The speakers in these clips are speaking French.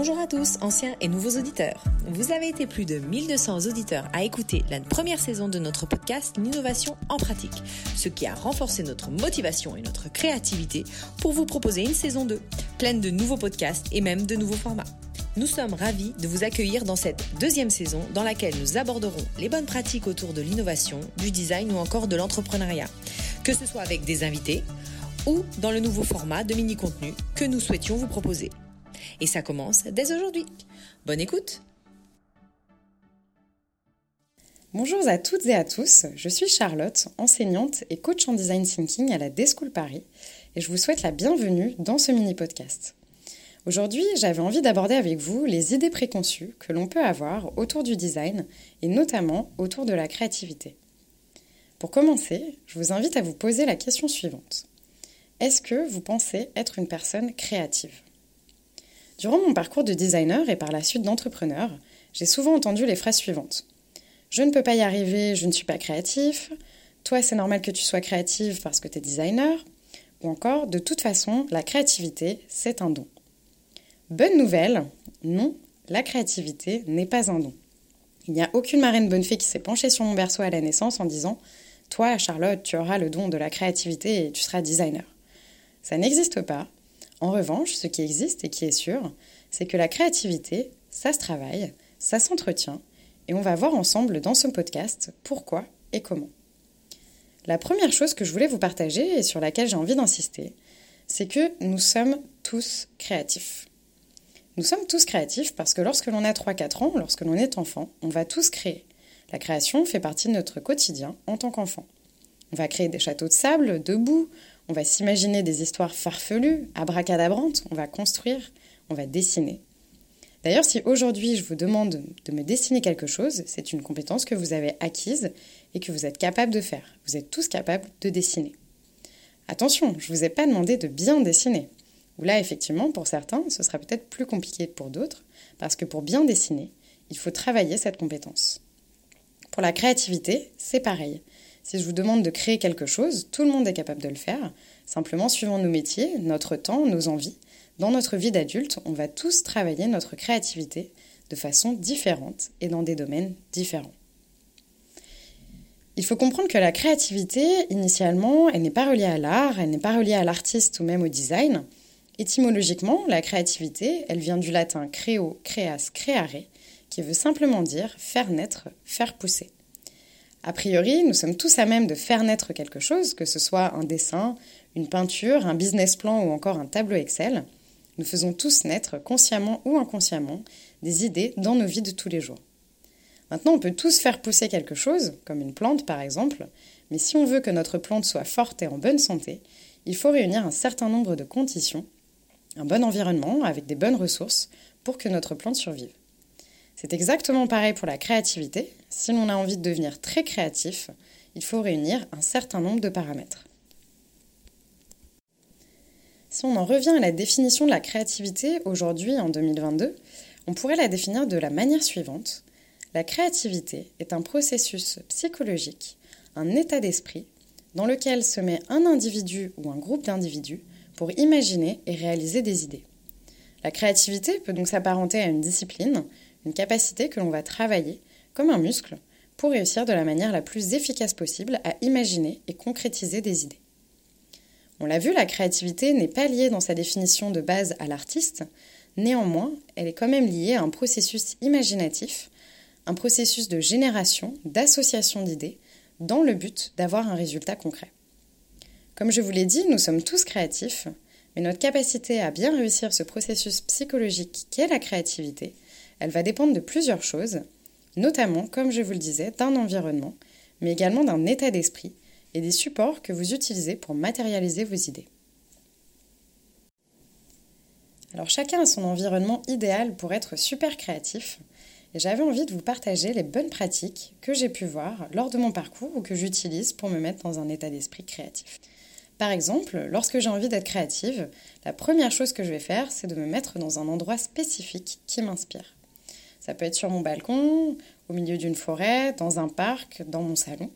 Bonjour à tous, anciens et nouveaux auditeurs. Vous avez été plus de 1200 auditeurs à écouter la première saison de notre podcast L'innovation en pratique, ce qui a renforcé notre motivation et notre créativité pour vous proposer une saison 2, pleine de nouveaux podcasts et même de nouveaux formats. Nous sommes ravis de vous accueillir dans cette deuxième saison dans laquelle nous aborderons les bonnes pratiques autour de l'innovation, du design ou encore de l'entrepreneuriat, que ce soit avec des invités ou dans le nouveau format de mini-contenu que nous souhaitions vous proposer. Et ça commence dès aujourd'hui. Bonne écoute Bonjour à toutes et à tous, je suis Charlotte, enseignante et coach en design thinking à la D-School Paris et je vous souhaite la bienvenue dans ce mini-podcast. Aujourd'hui, j'avais envie d'aborder avec vous les idées préconçues que l'on peut avoir autour du design et notamment autour de la créativité. Pour commencer, je vous invite à vous poser la question suivante. Est-ce que vous pensez être une personne créative? Durant mon parcours de designer et par la suite d'entrepreneur, j'ai souvent entendu les phrases suivantes. Je ne peux pas y arriver, je ne suis pas créatif. Toi, c'est normal que tu sois créative parce que tu es designer. Ou encore, de toute façon, la créativité, c'est un don. Bonne nouvelle, non, la créativité n'est pas un don. Il n'y a aucune marraine bonne fée qui s'est penchée sur mon berceau à la naissance en disant Toi, Charlotte, tu auras le don de la créativité et tu seras designer. Ça n'existe pas, en revanche, ce qui existe et qui est sûr, c'est que la créativité, ça se travaille, ça s'entretient, et on va voir ensemble dans ce podcast pourquoi et comment. La première chose que je voulais vous partager et sur laquelle j'ai envie d'insister, c'est que nous sommes tous créatifs. Nous sommes tous créatifs parce que lorsque l'on a 3-4 ans, lorsque l'on est enfant, on va tous créer. La création fait partie de notre quotidien en tant qu'enfant. On va créer des châteaux de sable, de boue, on va s'imaginer des histoires farfelues, abracadabrantes, on va construire, on va dessiner. D'ailleurs, si aujourd'hui je vous demande de me dessiner quelque chose, c'est une compétence que vous avez acquise et que vous êtes capable de faire. Vous êtes tous capables de dessiner. Attention, je ne vous ai pas demandé de bien dessiner. Ou là, effectivement, pour certains, ce sera peut-être plus compliqué que pour d'autres, parce que pour bien dessiner, il faut travailler cette compétence. Pour la créativité, c'est pareil. Si je vous demande de créer quelque chose, tout le monde est capable de le faire. Simplement, suivant nos métiers, notre temps, nos envies, dans notre vie d'adulte, on va tous travailler notre créativité de façon différente et dans des domaines différents. Il faut comprendre que la créativité, initialement, elle n'est pas reliée à l'art, elle n'est pas reliée à l'artiste ou même au design. Étymologiquement, la créativité, elle vient du latin creo, creas, creare, qui veut simplement dire faire naître, faire pousser. A priori, nous sommes tous à même de faire naître quelque chose, que ce soit un dessin, une peinture, un business plan ou encore un tableau Excel. Nous faisons tous naître, consciemment ou inconsciemment, des idées dans nos vies de tous les jours. Maintenant, on peut tous faire pousser quelque chose, comme une plante par exemple, mais si on veut que notre plante soit forte et en bonne santé, il faut réunir un certain nombre de conditions, un bon environnement avec des bonnes ressources pour que notre plante survive. C'est exactement pareil pour la créativité. Si l'on a envie de devenir très créatif, il faut réunir un certain nombre de paramètres. Si on en revient à la définition de la créativité aujourd'hui en 2022, on pourrait la définir de la manière suivante. La créativité est un processus psychologique, un état d'esprit dans lequel se met un individu ou un groupe d'individus pour imaginer et réaliser des idées. La créativité peut donc s'apparenter à une discipline, une capacité que l'on va travailler comme un muscle pour réussir de la manière la plus efficace possible à imaginer et concrétiser des idées. On l'a vu, la créativité n'est pas liée dans sa définition de base à l'artiste, néanmoins, elle est quand même liée à un processus imaginatif, un processus de génération, d'association d'idées, dans le but d'avoir un résultat concret. Comme je vous l'ai dit, nous sommes tous créatifs, mais notre capacité à bien réussir ce processus psychologique qu'est la créativité elle va dépendre de plusieurs choses, notamment, comme je vous le disais, d'un environnement, mais également d'un état d'esprit et des supports que vous utilisez pour matérialiser vos idées. Alors chacun a son environnement idéal pour être super créatif, et j'avais envie de vous partager les bonnes pratiques que j'ai pu voir lors de mon parcours ou que j'utilise pour me mettre dans un état d'esprit créatif. Par exemple, lorsque j'ai envie d'être créative, la première chose que je vais faire, c'est de me mettre dans un endroit spécifique qui m'inspire. Ça peut être sur mon balcon, au milieu d'une forêt, dans un parc, dans mon salon.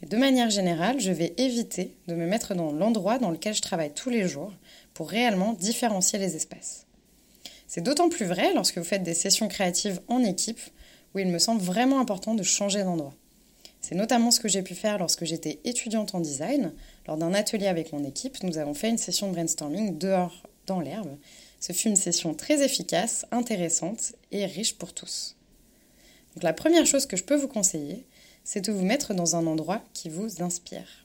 de manière générale, je vais éviter de me mettre dans l'endroit dans lequel je travaille tous les jours pour réellement différencier les espaces. C'est d'autant plus vrai lorsque vous faites des sessions créatives en équipe où il me semble vraiment important de changer d'endroit. C'est notamment ce que j'ai pu faire lorsque j'étais étudiante en design. Lors d'un atelier avec mon équipe, nous avons fait une session de brainstorming dehors dans l'herbe. Ce fut une session très efficace, intéressante et riche pour tous. Donc la première chose que je peux vous conseiller, c'est de vous mettre dans un endroit qui vous inspire.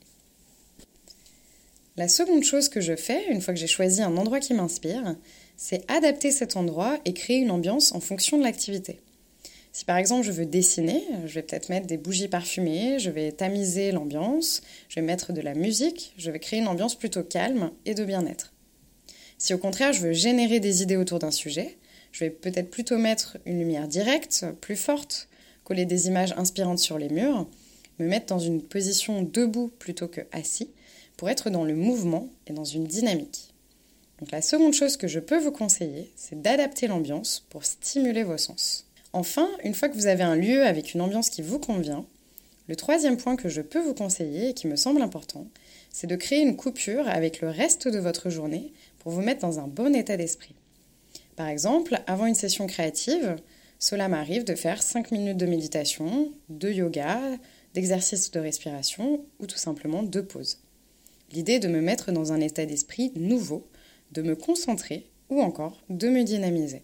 La seconde chose que je fais, une fois que j'ai choisi un endroit qui m'inspire, c'est adapter cet endroit et créer une ambiance en fonction de l'activité. Si par exemple je veux dessiner, je vais peut-être mettre des bougies parfumées, je vais tamiser l'ambiance, je vais mettre de la musique, je vais créer une ambiance plutôt calme et de bien-être. Si au contraire je veux générer des idées autour d'un sujet, je vais peut-être plutôt mettre une lumière directe, plus forte, coller des images inspirantes sur les murs, me mettre dans une position debout plutôt que assis pour être dans le mouvement et dans une dynamique. Donc la seconde chose que je peux vous conseiller, c'est d'adapter l'ambiance pour stimuler vos sens. Enfin, une fois que vous avez un lieu avec une ambiance qui vous convient, le troisième point que je peux vous conseiller et qui me semble important, c'est de créer une coupure avec le reste de votre journée pour vous mettre dans un bon état d'esprit. Par exemple, avant une session créative, cela m'arrive de faire 5 minutes de méditation, de yoga, d'exercice de respiration ou tout simplement de pause. L'idée est de me mettre dans un état d'esprit nouveau, de me concentrer ou encore de me dynamiser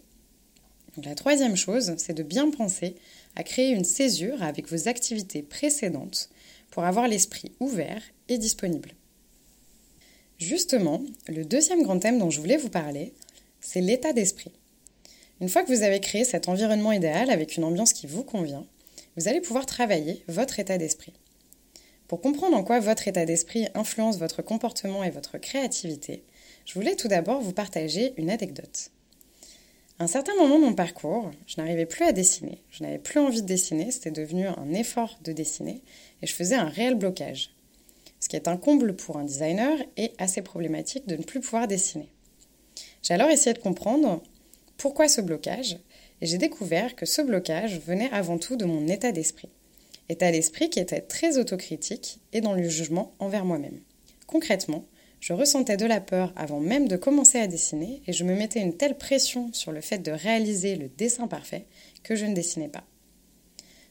la troisième chose, c'est de bien penser à créer une césure avec vos activités précédentes pour avoir l'esprit ouvert et disponible. Justement, le deuxième grand thème dont je voulais vous parler, c'est l'état d'esprit. Une fois que vous avez créé cet environnement idéal avec une ambiance qui vous convient, vous allez pouvoir travailler votre état d'esprit. Pour comprendre en quoi votre état d'esprit influence votre comportement et votre créativité, je voulais tout d'abord vous partager une anecdote. À un certain moment de mon parcours, je n'arrivais plus à dessiner. Je n'avais plus envie de dessiner, c'était devenu un effort de dessiner et je faisais un réel blocage. Ce qui est un comble pour un designer et assez problématique de ne plus pouvoir dessiner. J'ai alors essayé de comprendre pourquoi ce blocage et j'ai découvert que ce blocage venait avant tout de mon état d'esprit. État d'esprit qui était très autocritique et dans le jugement envers moi-même. Concrètement, je ressentais de la peur avant même de commencer à dessiner et je me mettais une telle pression sur le fait de réaliser le dessin parfait que je ne dessinais pas.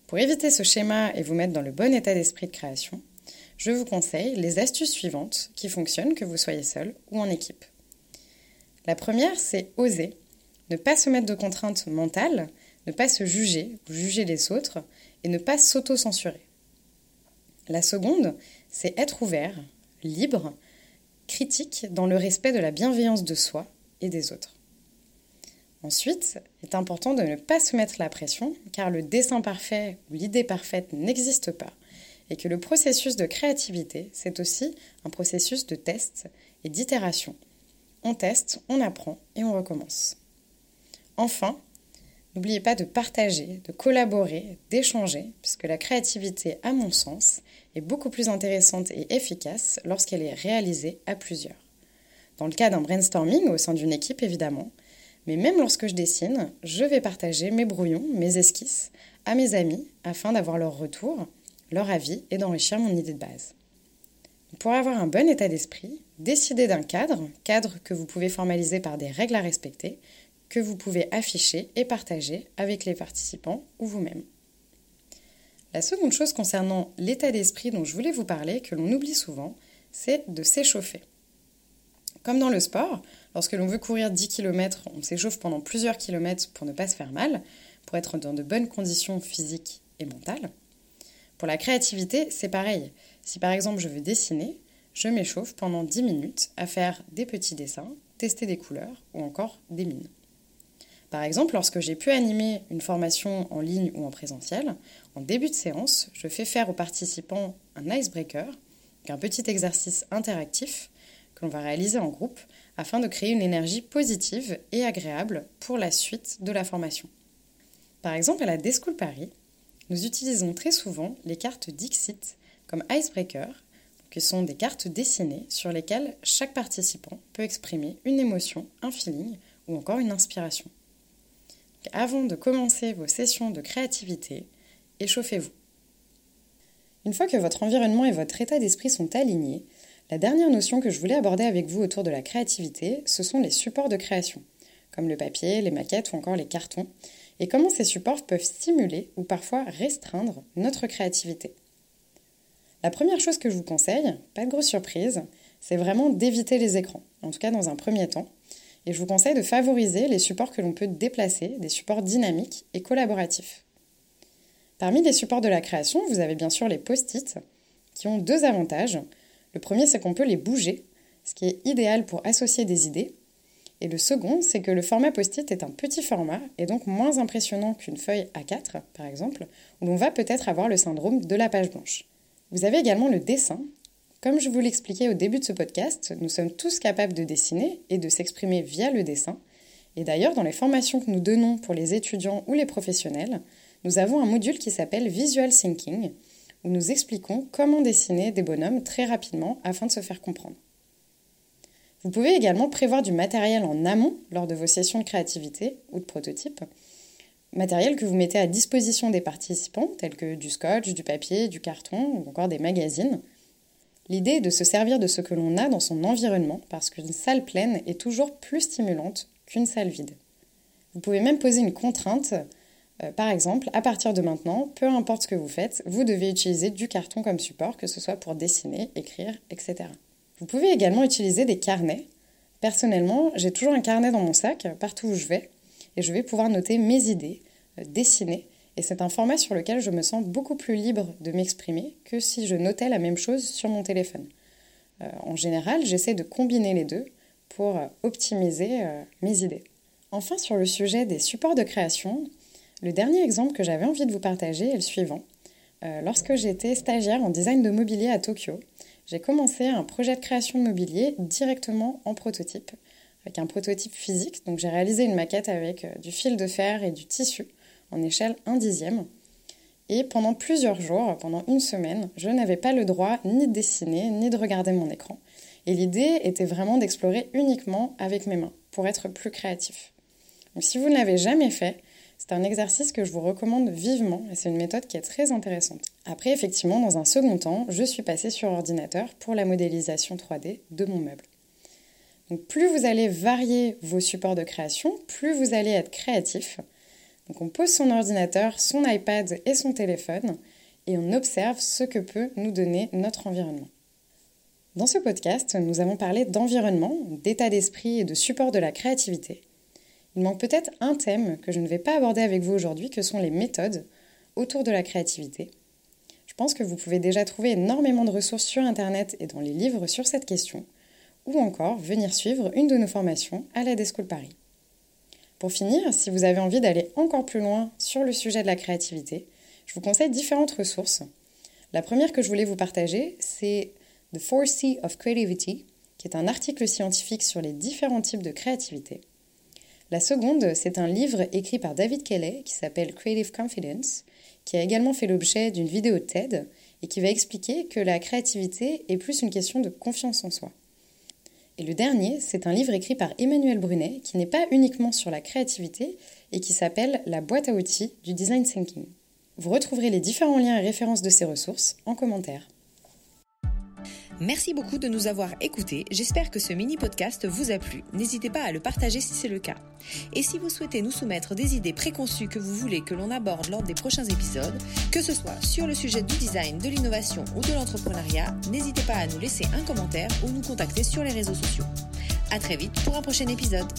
Pour éviter ce schéma et vous mettre dans le bon état d'esprit de création, je vous conseille les astuces suivantes qui fonctionnent que vous soyez seul ou en équipe. La première, c'est oser, ne pas se mettre de contraintes mentales, ne pas se juger ou juger les autres et ne pas s'auto-censurer. La seconde, c'est être ouvert, libre, critique dans le respect de la bienveillance de soi et des autres. Ensuite, il est important de ne pas se mettre la pression, car le dessin parfait ou l'idée parfaite n'existe pas, et que le processus de créativité, c'est aussi un processus de test et d'itération. On teste, on apprend et on recommence. Enfin, n'oubliez pas de partager, de collaborer, d'échanger, puisque la créativité, à mon sens, est beaucoup plus intéressante et efficace lorsqu'elle est réalisée à plusieurs. Dans le cas d'un brainstorming au sein d'une équipe évidemment, mais même lorsque je dessine, je vais partager mes brouillons, mes esquisses à mes amis afin d'avoir leur retour, leur avis et d'enrichir mon idée de base. Pour avoir un bon état d'esprit, décidez d'un cadre, cadre que vous pouvez formaliser par des règles à respecter, que vous pouvez afficher et partager avec les participants ou vous-même. La seconde chose concernant l'état d'esprit dont je voulais vous parler, que l'on oublie souvent, c'est de s'échauffer. Comme dans le sport, lorsque l'on veut courir 10 km, on s'échauffe pendant plusieurs kilomètres pour ne pas se faire mal, pour être dans de bonnes conditions physiques et mentales. Pour la créativité, c'est pareil. Si par exemple je veux dessiner, je m'échauffe pendant 10 minutes à faire des petits dessins, tester des couleurs ou encore des mines. Par exemple, lorsque j'ai pu animer une formation en ligne ou en présentiel, en début de séance, je fais faire aux participants un icebreaker, un petit exercice interactif que l'on va réaliser en groupe afin de créer une énergie positive et agréable pour la suite de la formation. Par exemple, à la Deschool Paris, nous utilisons très souvent les cartes Dixit comme icebreaker, qui sont des cartes dessinées sur lesquelles chaque participant peut exprimer une émotion, un feeling ou encore une inspiration. Avant de commencer vos sessions de créativité, échauffez-vous. Une fois que votre environnement et votre état d'esprit sont alignés, la dernière notion que je voulais aborder avec vous autour de la créativité, ce sont les supports de création. comme le papier, les maquettes ou encore les cartons, et comment ces supports peuvent stimuler ou parfois restreindre notre créativité. La première chose que je vous conseille, pas de grosse surprise, c'est vraiment d'éviter les écrans, en tout cas dans un premier temps, et je vous conseille de favoriser les supports que l'on peut déplacer, des supports dynamiques et collaboratifs. Parmi les supports de la création, vous avez bien sûr les post-it, qui ont deux avantages. Le premier, c'est qu'on peut les bouger, ce qui est idéal pour associer des idées. Et le second, c'est que le format post-it est un petit format et donc moins impressionnant qu'une feuille A4, par exemple, où l'on va peut-être avoir le syndrome de la page blanche. Vous avez également le dessin. Comme je vous l'expliquais au début de ce podcast, nous sommes tous capables de dessiner et de s'exprimer via le dessin. Et d'ailleurs, dans les formations que nous donnons pour les étudiants ou les professionnels, nous avons un module qui s'appelle Visual Thinking, où nous expliquons comment dessiner des bonhommes très rapidement afin de se faire comprendre. Vous pouvez également prévoir du matériel en amont lors de vos sessions de créativité ou de prototype, matériel que vous mettez à disposition des participants, tel que du scotch, du papier, du carton ou encore des magazines. L'idée est de se servir de ce que l'on a dans son environnement parce qu'une salle pleine est toujours plus stimulante qu'une salle vide. Vous pouvez même poser une contrainte euh, par exemple, à partir de maintenant, peu importe ce que vous faites, vous devez utiliser du carton comme support, que ce soit pour dessiner, écrire, etc. Vous pouvez également utiliser des carnets. Personnellement, j'ai toujours un carnet dans mon sac, partout où je vais, et je vais pouvoir noter mes idées, euh, dessiner, et c'est un format sur lequel je me sens beaucoup plus libre de m'exprimer que si je notais la même chose sur mon téléphone. Euh, en général, j'essaie de combiner les deux pour optimiser mes idées. Enfin, sur le sujet des supports de création, le dernier exemple que j'avais envie de vous partager est le suivant. Euh, lorsque j'étais stagiaire en design de mobilier à Tokyo, j'ai commencé un projet de création de mobilier directement en prototype, avec un prototype physique. Donc j'ai réalisé une maquette avec euh, du fil de fer et du tissu en échelle 1 dixième. Et pendant plusieurs jours, pendant une semaine, je n'avais pas le droit ni de dessiner, ni de regarder mon écran. Et l'idée était vraiment d'explorer uniquement avec mes mains, pour être plus créatif. Donc si vous ne l'avez jamais fait, c'est un exercice que je vous recommande vivement et c'est une méthode qui est très intéressante. Après, effectivement, dans un second temps, je suis passée sur ordinateur pour la modélisation 3D de mon meuble. Donc plus vous allez varier vos supports de création, plus vous allez être créatif. Donc on pose son ordinateur, son iPad et son téléphone et on observe ce que peut nous donner notre environnement. Dans ce podcast, nous avons parlé d'environnement, d'état d'esprit et de support de la créativité. Il manque peut-être un thème que je ne vais pas aborder avec vous aujourd'hui, que sont les méthodes autour de la créativité. Je pense que vous pouvez déjà trouver énormément de ressources sur Internet et dans les livres sur cette question, ou encore venir suivre une de nos formations à la Deschool Paris. Pour finir, si vous avez envie d'aller encore plus loin sur le sujet de la créativité, je vous conseille différentes ressources. La première que je voulais vous partager, c'est The Four C of Creativity, qui est un article scientifique sur les différents types de créativité. La seconde, c'est un livre écrit par David Kelly qui s'appelle Creative Confidence, qui a également fait l'objet d'une vidéo TED et qui va expliquer que la créativité est plus une question de confiance en soi. Et le dernier, c'est un livre écrit par Emmanuel Brunet qui n'est pas uniquement sur la créativité et qui s'appelle La boîte à outils du design thinking. Vous retrouverez les différents liens et références de ces ressources en commentaire. Merci beaucoup de nous avoir écoutés. J'espère que ce mini podcast vous a plu. N'hésitez pas à le partager si c'est le cas. Et si vous souhaitez nous soumettre des idées préconçues que vous voulez que l'on aborde lors des prochains épisodes, que ce soit sur le sujet du design, de l'innovation ou de l'entrepreneuriat, n'hésitez pas à nous laisser un commentaire ou nous contacter sur les réseaux sociaux. À très vite pour un prochain épisode.